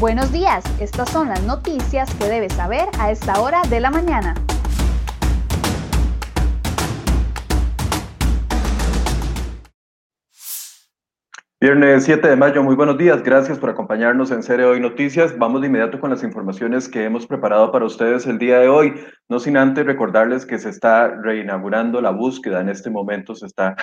Buenos días, estas son las noticias que debes saber a esta hora de la mañana. Viernes 7 de mayo, muy buenos días. Gracias por acompañarnos en Serie Hoy Noticias. Vamos de inmediato con las informaciones que hemos preparado para ustedes el día de hoy. No sin antes recordarles que se está reinaugurando la búsqueda. En este momento se está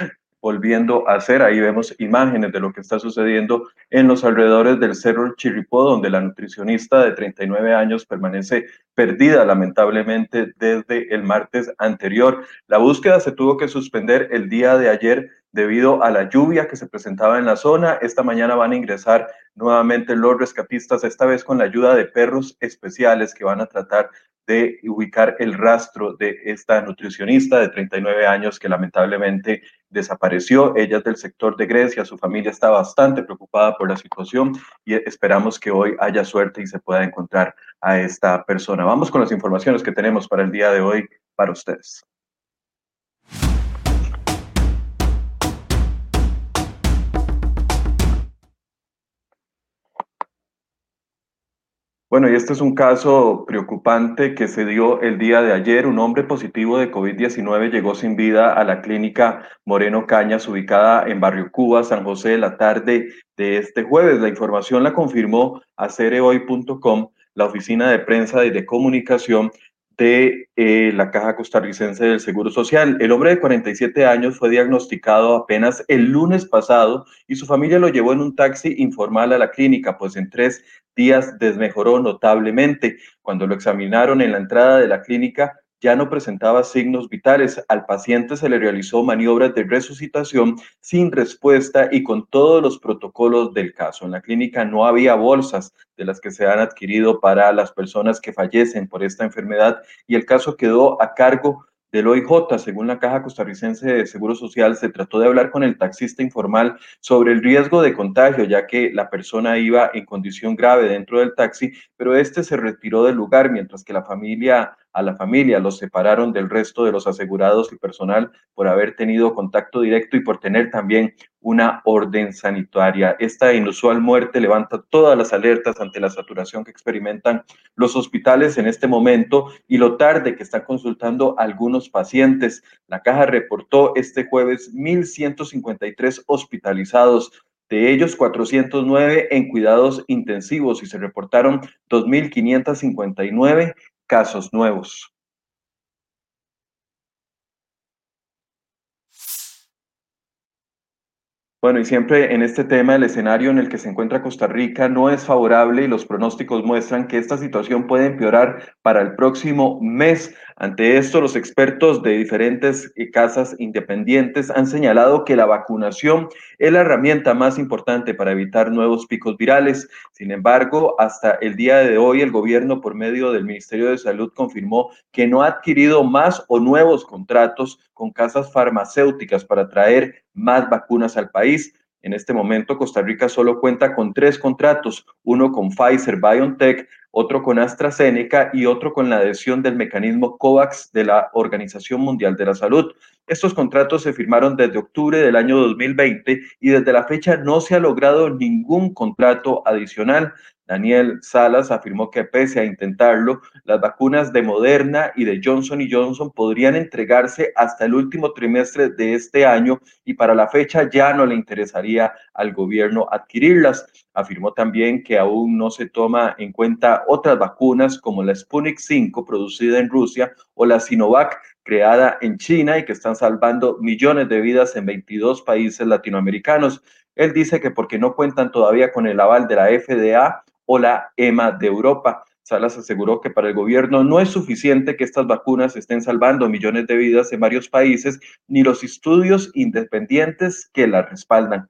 volviendo a hacer. Ahí vemos imágenes de lo que está sucediendo en los alrededores del Cerro Chirripó, donde la nutricionista de 39 años permanece perdida lamentablemente desde el martes anterior. La búsqueda se tuvo que suspender el día de ayer debido a la lluvia que se presentaba en la zona. Esta mañana van a ingresar nuevamente los rescatistas, esta vez con la ayuda de perros especiales que van a tratar de ubicar el rastro de esta nutricionista de 39 años que lamentablemente desapareció. Ella es del sector de Grecia, su familia está bastante preocupada por la situación y esperamos que hoy haya suerte y se pueda encontrar a esta persona. Vamos con las informaciones que tenemos para el día de hoy para ustedes. Bueno, y este es un caso preocupante que se dio el día de ayer. Un hombre positivo de COVID-19 llegó sin vida a la clínica Moreno Cañas, ubicada en Barrio Cuba, San José, la tarde de este jueves. La información la confirmó a cerehoy.com, la oficina de prensa y de comunicación de eh, la Caja Costarricense del Seguro Social. El hombre de 47 años fue diagnosticado apenas el lunes pasado y su familia lo llevó en un taxi informal a la clínica, pues en tres días desmejoró notablemente. Cuando lo examinaron en la entrada de la clínica, ya no presentaba signos vitales. Al paciente se le realizó maniobras de resucitación sin respuesta y con todos los protocolos del caso. En la clínica no había bolsas de las que se han adquirido para las personas que fallecen por esta enfermedad y el caso quedó a cargo del OIJ, según la Caja Costarricense de Seguro Social, se trató de hablar con el taxista informal sobre el riesgo de contagio, ya que la persona iba en condición grave dentro del taxi, pero este se retiró del lugar, mientras que la familia a la familia, los separaron del resto de los asegurados y personal por haber tenido contacto directo y por tener también una orden sanitaria. Esta inusual muerte levanta todas las alertas ante la saturación que experimentan los hospitales en este momento y lo tarde que están consultando algunos pacientes. La caja reportó este jueves 1.153 hospitalizados, de ellos 409 en cuidados intensivos y se reportaron 2.559 casos nuevos. Bueno, y siempre en este tema el escenario en el que se encuentra Costa Rica no es favorable y los pronósticos muestran que esta situación puede empeorar para el próximo mes. Ante esto, los expertos de diferentes eh, casas independientes han señalado que la vacunación es la herramienta más importante para evitar nuevos picos virales. Sin embargo, hasta el día de hoy, el gobierno, por medio del Ministerio de Salud, confirmó que no ha adquirido más o nuevos contratos con casas farmacéuticas para traer más vacunas al país. En este momento, Costa Rica solo cuenta con tres contratos, uno con Pfizer BioNTech, otro con AstraZeneca y otro con la adhesión del mecanismo COVAX de la Organización Mundial de la Salud. Estos contratos se firmaron desde octubre del año 2020 y desde la fecha no se ha logrado ningún contrato adicional. Daniel Salas afirmó que pese a intentarlo, las vacunas de Moderna y de Johnson Johnson podrían entregarse hasta el último trimestre de este año y para la fecha ya no le interesaría al gobierno adquirirlas. Afirmó también que aún no se toma en cuenta otras vacunas como la Sputnik 5 producida en Rusia o la Sinovac creada en China y que están salvando millones de vidas en 22 países latinoamericanos. Él dice que porque no cuentan todavía con el aval de la FDA, o la EMA de Europa. Salas aseguró que para el gobierno no es suficiente que estas vacunas estén salvando millones de vidas en varios países, ni los estudios independientes que las respaldan.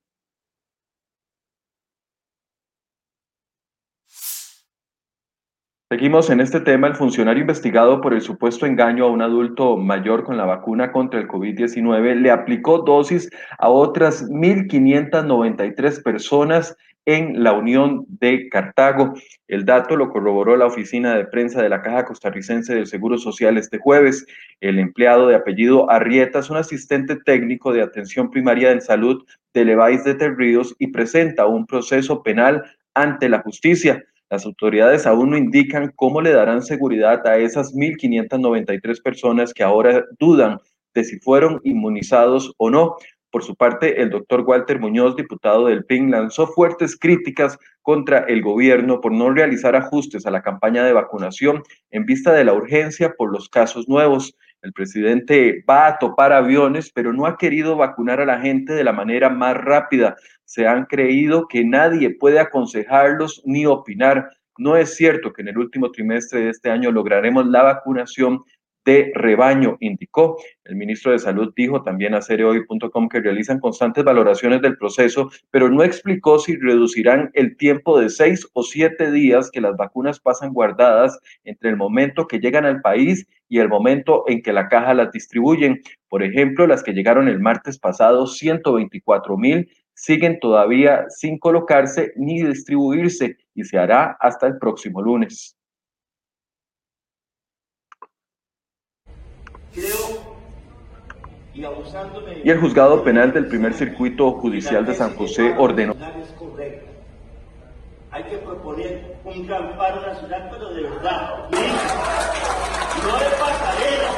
Seguimos en este tema. El funcionario investigado por el supuesto engaño a un adulto mayor con la vacuna contra el COVID-19 le aplicó dosis a otras 1.593 personas en la Unión de Cartago. El dato lo corroboró la oficina de prensa de la Caja Costarricense del Seguro Social este jueves. El empleado de apellido Arrieta es un asistente técnico de atención primaria en salud de Leváis de Terríos y presenta un proceso penal ante la justicia. Las autoridades aún no indican cómo le darán seguridad a esas 1.593 personas que ahora dudan de si fueron inmunizados o no. Por su parte, el doctor Walter Muñoz, diputado del PIN, lanzó fuertes críticas contra el gobierno por no realizar ajustes a la campaña de vacunación en vista de la urgencia por los casos nuevos. El presidente va a topar aviones, pero no ha querido vacunar a la gente de la manera más rápida. Se han creído que nadie puede aconsejarlos ni opinar. No es cierto que en el último trimestre de este año lograremos la vacunación de rebaño, indicó. El ministro de Salud dijo también a cereoy.com que realizan constantes valoraciones del proceso, pero no explicó si reducirán el tiempo de seis o siete días que las vacunas pasan guardadas entre el momento que llegan al país y el momento en que la caja las distribuyen. Por ejemplo, las que llegaron el martes pasado, 124 mil, siguen todavía sin colocarse ni distribuirse y se hará hasta el próximo lunes. Y el juzgado penal del primer circuito judicial de San José ordenó. Hay que proponer un gran paro nacional, pero de verdad. No de pasarela.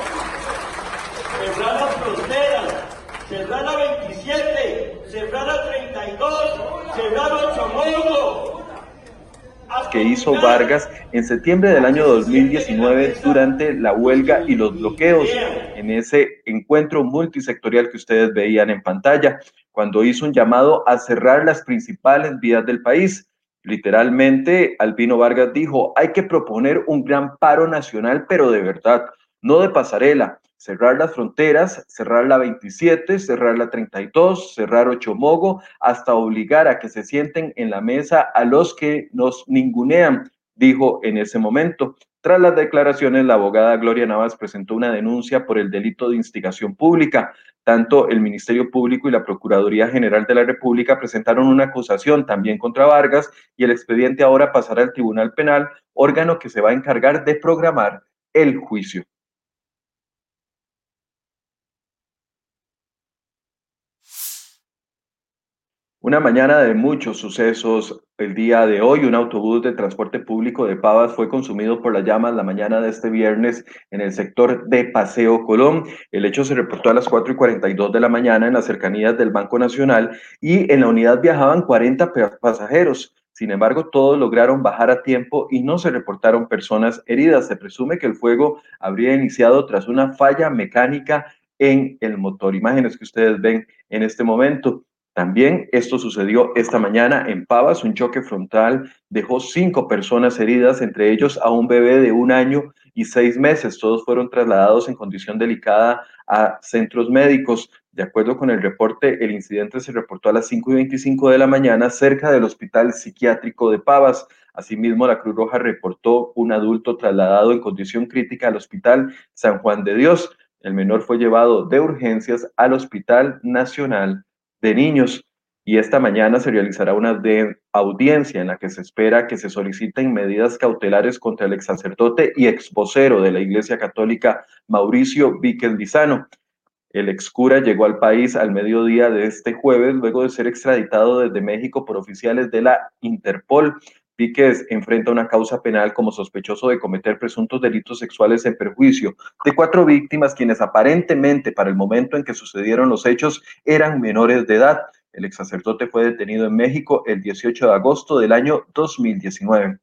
Cerrar las fronteras. Cerrar la 27. Cerrar la 32. Cerrar Ochomogo hizo Vargas en septiembre del año 2019 durante la huelga y los bloqueos en ese encuentro multisectorial que ustedes veían en pantalla, cuando hizo un llamado a cerrar las principales vías del país. Literalmente, Albino Vargas dijo, hay que proponer un gran paro nacional, pero de verdad, no de pasarela, cerrar las fronteras, cerrar la 27, cerrar la 32, cerrar Ochomogo, hasta obligar a que se sienten en la mesa a los que nos ningunean, dijo en ese momento. Tras las declaraciones, la abogada Gloria Navas presentó una denuncia por el delito de instigación pública. Tanto el Ministerio Público y la Procuraduría General de la República presentaron una acusación también contra Vargas y el expediente ahora pasará al Tribunal Penal, órgano que se va a encargar de programar el juicio. Una mañana de muchos sucesos. El día de hoy, un autobús de transporte público de Pavas fue consumido por las llamas la mañana de este viernes en el sector de Paseo Colón. El hecho se reportó a las 4 y 42 de la mañana en las cercanías del Banco Nacional y en la unidad viajaban 40 pasajeros. Sin embargo, todos lograron bajar a tiempo y no se reportaron personas heridas. Se presume que el fuego habría iniciado tras una falla mecánica en el motor. Imágenes que ustedes ven en este momento. También esto sucedió esta mañana en Pavas, un choque frontal dejó cinco personas heridas, entre ellos a un bebé de un año y seis meses. Todos fueron trasladados en condición delicada a centros médicos. De acuerdo con el reporte, el incidente se reportó a las 5 y 25 de la mañana cerca del Hospital Psiquiátrico de Pavas. Asimismo, la Cruz Roja reportó un adulto trasladado en condición crítica al Hospital San Juan de Dios. El menor fue llevado de urgencias al Hospital Nacional de niños y esta mañana se realizará una audiencia en la que se espera que se soliciten medidas cautelares contra el ex sacerdote y ex vocero de la Iglesia Católica Mauricio Víquez Lizano. El ex cura llegó al país al mediodía de este jueves luego de ser extraditado desde México por oficiales de la Interpol. Víquez enfrenta una causa penal como sospechoso de cometer presuntos delitos sexuales en perjuicio de cuatro víctimas quienes aparentemente para el momento en que sucedieron los hechos eran menores de edad. El ex sacerdote fue detenido en México el 18 de agosto del año 2019.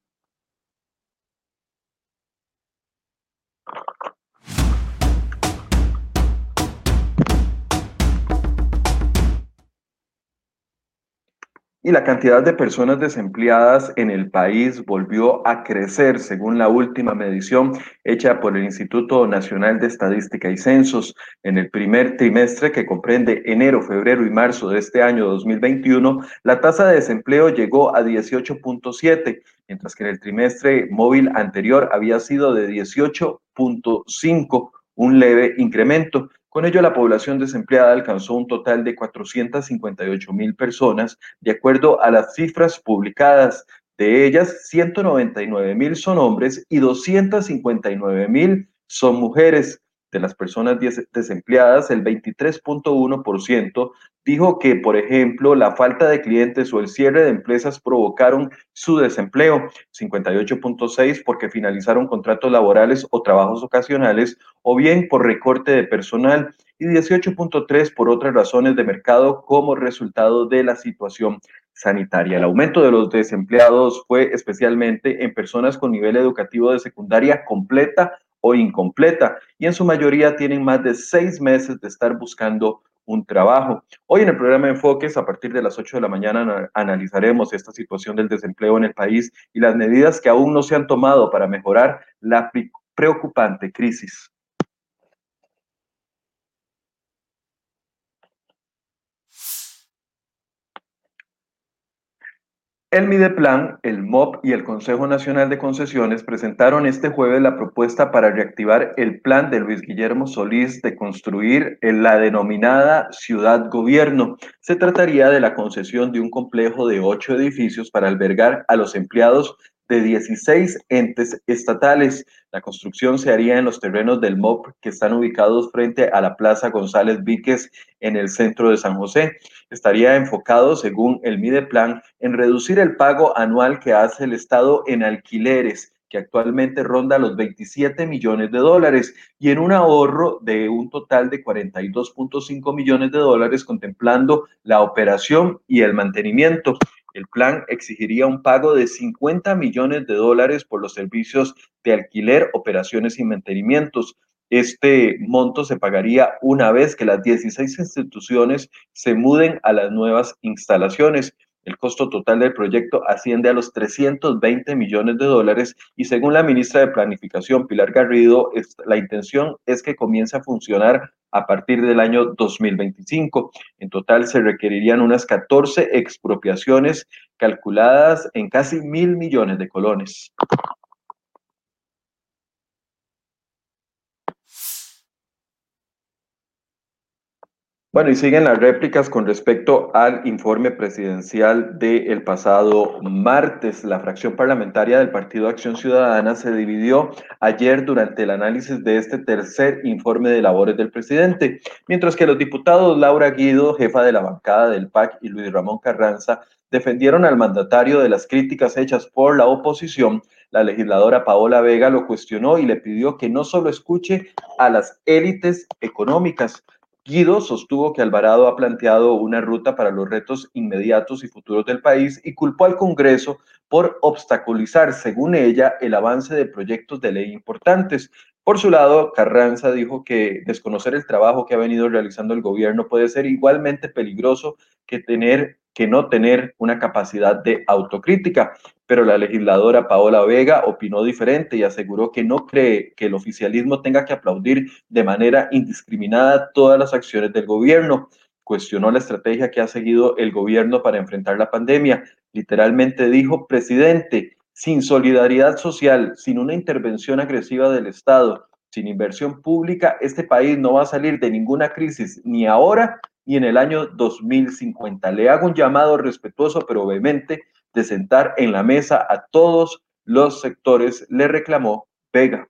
Y la cantidad de personas desempleadas en el país volvió a crecer según la última medición hecha por el Instituto Nacional de Estadística y Censos. En el primer trimestre que comprende enero, febrero y marzo de este año 2021, la tasa de desempleo llegó a 18.7, mientras que en el trimestre móvil anterior había sido de 18.5, un leve incremento. Con ello, la población desempleada alcanzó un total de 458 mil personas, de acuerdo a las cifras publicadas. De ellas, 199 mil son hombres y 259 mil son mujeres. De las personas desempleadas, el 23.1% dijo que, por ejemplo, la falta de clientes o el cierre de empresas provocaron su desempleo, 58.6 porque finalizaron contratos laborales o trabajos ocasionales, o bien por recorte de personal, y 18.3 por otras razones de mercado como resultado de la situación sanitaria. El aumento de los desempleados fue especialmente en personas con nivel educativo de secundaria completa o incompleta y en su mayoría tienen más de seis meses de estar buscando un trabajo. Hoy en el programa Enfoques, a partir de las 8 de la mañana, analizaremos esta situación del desempleo en el país y las medidas que aún no se han tomado para mejorar la preocupante crisis. El Mideplan, el MOP y el Consejo Nacional de Concesiones presentaron este jueves la propuesta para reactivar el plan de Luis Guillermo Solís de construir en la denominada Ciudad Gobierno. Se trataría de la concesión de un complejo de ocho edificios para albergar a los empleados de 16 entes estatales. La construcción se haría en los terrenos del MOP que están ubicados frente a la Plaza González Víquez en el centro de San José. Estaría enfocado, según el Mideplan, en reducir el pago anual que hace el Estado en alquileres que actualmente ronda los 27 millones de dólares y en un ahorro de un total de 42.5 millones de dólares contemplando la operación y el mantenimiento. El plan exigiría un pago de 50 millones de dólares por los servicios de alquiler, operaciones y mantenimientos. Este monto se pagaría una vez que las 16 instituciones se muden a las nuevas instalaciones. El costo total del proyecto asciende a los 320 millones de dólares y según la ministra de Planificación, Pilar Garrido, la intención es que comience a funcionar a partir del año 2025. En total se requerirían unas 14 expropiaciones calculadas en casi mil millones de colones. Bueno, y siguen las réplicas con respecto al informe presidencial del pasado martes. La fracción parlamentaria del Partido Acción Ciudadana se dividió ayer durante el análisis de este tercer informe de labores del presidente, mientras que los diputados Laura Guido, jefa de la bancada del PAC, y Luis Ramón Carranza defendieron al mandatario de las críticas hechas por la oposición. La legisladora Paola Vega lo cuestionó y le pidió que no solo escuche a las élites económicas, Guido sostuvo que Alvarado ha planteado una ruta para los retos inmediatos y futuros del país y culpó al Congreso por obstaculizar, según ella, el avance de proyectos de ley importantes. Por su lado, Carranza dijo que desconocer el trabajo que ha venido realizando el gobierno puede ser igualmente peligroso que tener que no tener una capacidad de autocrítica. Pero la legisladora Paola Vega opinó diferente y aseguró que no cree que el oficialismo tenga que aplaudir de manera indiscriminada todas las acciones del gobierno. Cuestionó la estrategia que ha seguido el gobierno para enfrentar la pandemia. Literalmente dijo, presidente, sin solidaridad social, sin una intervención agresiva del Estado, sin inversión pública, este país no va a salir de ninguna crisis, ni ahora y en el año 2050. Le hago un llamado respetuoso pero vehemente de sentar en la mesa a todos los sectores, le reclamó Vega.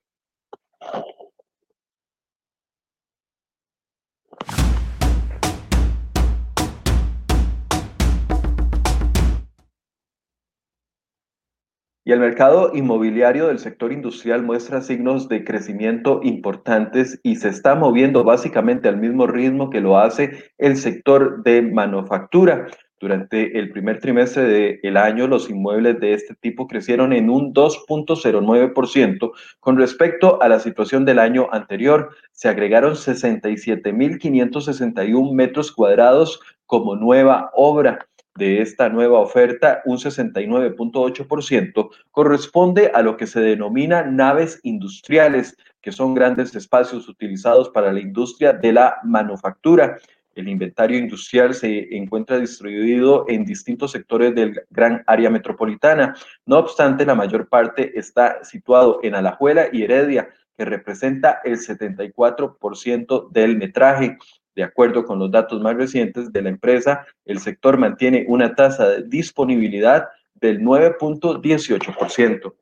Y el mercado inmobiliario del sector industrial muestra signos de crecimiento importantes y se está moviendo básicamente al mismo ritmo que lo hace el sector de manufactura. Durante el primer trimestre del año, los inmuebles de este tipo crecieron en un 2.09% con respecto a la situación del año anterior. Se agregaron 67.561 metros cuadrados como nueva obra de esta nueva oferta, un 69.8%, corresponde a lo que se denomina naves industriales, que son grandes espacios utilizados para la industria de la manufactura. El inventario industrial se encuentra distribuido en distintos sectores del gran área metropolitana. No obstante, la mayor parte está situado en Alajuela y Heredia, que representa el 74% del metraje. De acuerdo con los datos más recientes de la empresa, el sector mantiene una tasa de disponibilidad del 9.18%.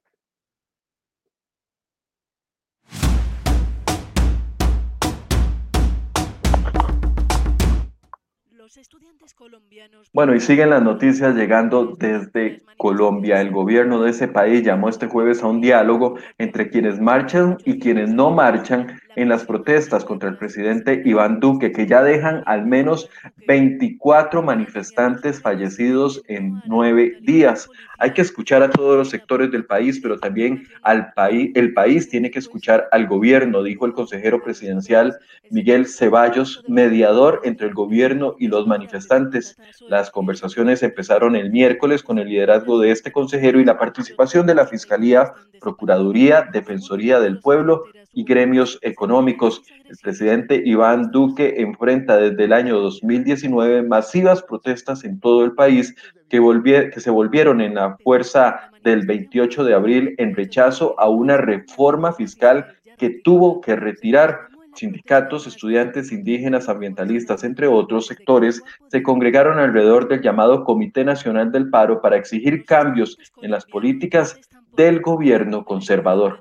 Bueno, y siguen las noticias llegando desde Colombia. El gobierno de ese país llamó este jueves a un diálogo entre quienes marchan y quienes no marchan en las protestas contra el presidente Iván Duque, que ya dejan al menos 24 manifestantes fallecidos en nueve días. Hay que escuchar a todos los sectores del país, pero también al país, el país tiene que escuchar al gobierno, dijo el consejero presidencial Miguel Ceballos, mediador entre el gobierno y los manifestantes. Las conversaciones empezaron el miércoles con el liderazgo de este consejero y la participación de la Fiscalía, Procuraduría, Defensoría del Pueblo y gremios económicos. El presidente Iván Duque enfrenta desde el año 2019 masivas protestas en todo el país que, que se volvieron en la fuerza del 28 de abril en rechazo a una reforma fiscal que tuvo que retirar. Sindicatos, estudiantes, indígenas, ambientalistas, entre otros sectores, se congregaron alrededor del llamado Comité Nacional del Paro para exigir cambios en las políticas del gobierno conservador.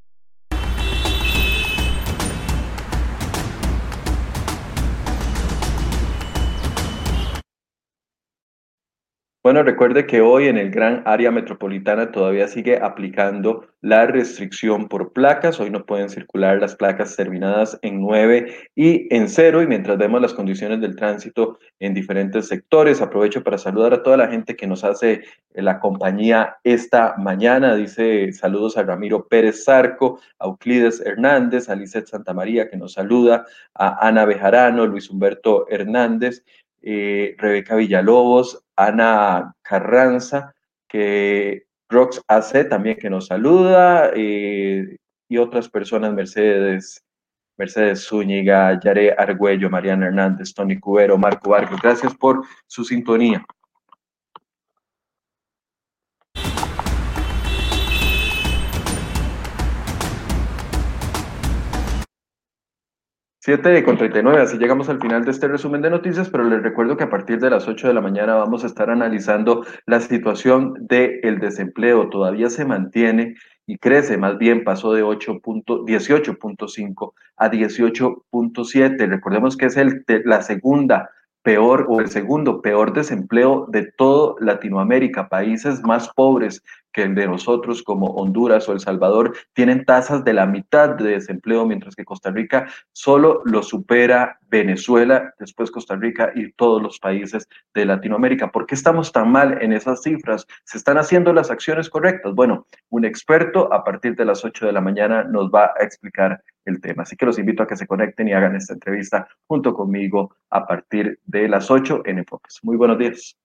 Bueno, recuerde que hoy en el gran área metropolitana todavía sigue aplicando la restricción por placas. Hoy no pueden circular las placas terminadas en 9 y en 0. Y mientras vemos las condiciones del tránsito en diferentes sectores, aprovecho para saludar a toda la gente que nos hace la compañía esta mañana. Dice saludos a Ramiro Pérez Zarco, a Euclides Hernández, a Lizeth Santamaría que nos saluda, a Ana Bejarano, Luis Humberto Hernández. Eh, Rebeca Villalobos, Ana Carranza, que Rox AC también que nos saluda, eh, y otras personas, Mercedes, Mercedes Zúñiga, Yare Argüello, Mariana Hernández, Tony Cubero, Marco Vargas. Gracias por su sintonía. 7 con 39, así llegamos al final de este resumen de noticias, pero les recuerdo que a partir de las 8 de la mañana vamos a estar analizando la situación del desempleo. Todavía se mantiene y crece, más bien pasó de 18.5 a 18.7. Recordemos que es el, la segunda peor o el segundo peor desempleo de todo Latinoamérica. Países más pobres que el de nosotros, como Honduras o El Salvador, tienen tasas de la mitad de desempleo, mientras que Costa Rica solo lo supera Venezuela, después Costa Rica y todos los países de Latinoamérica. ¿Por qué estamos tan mal en esas cifras? ¿Se están haciendo las acciones correctas? Bueno, un experto a partir de las 8 de la mañana nos va a explicar el tema. Así que los invito a que se conecten y hagan esta entrevista junto conmigo a partir de las 8 en Enfoques. Muy buenos días.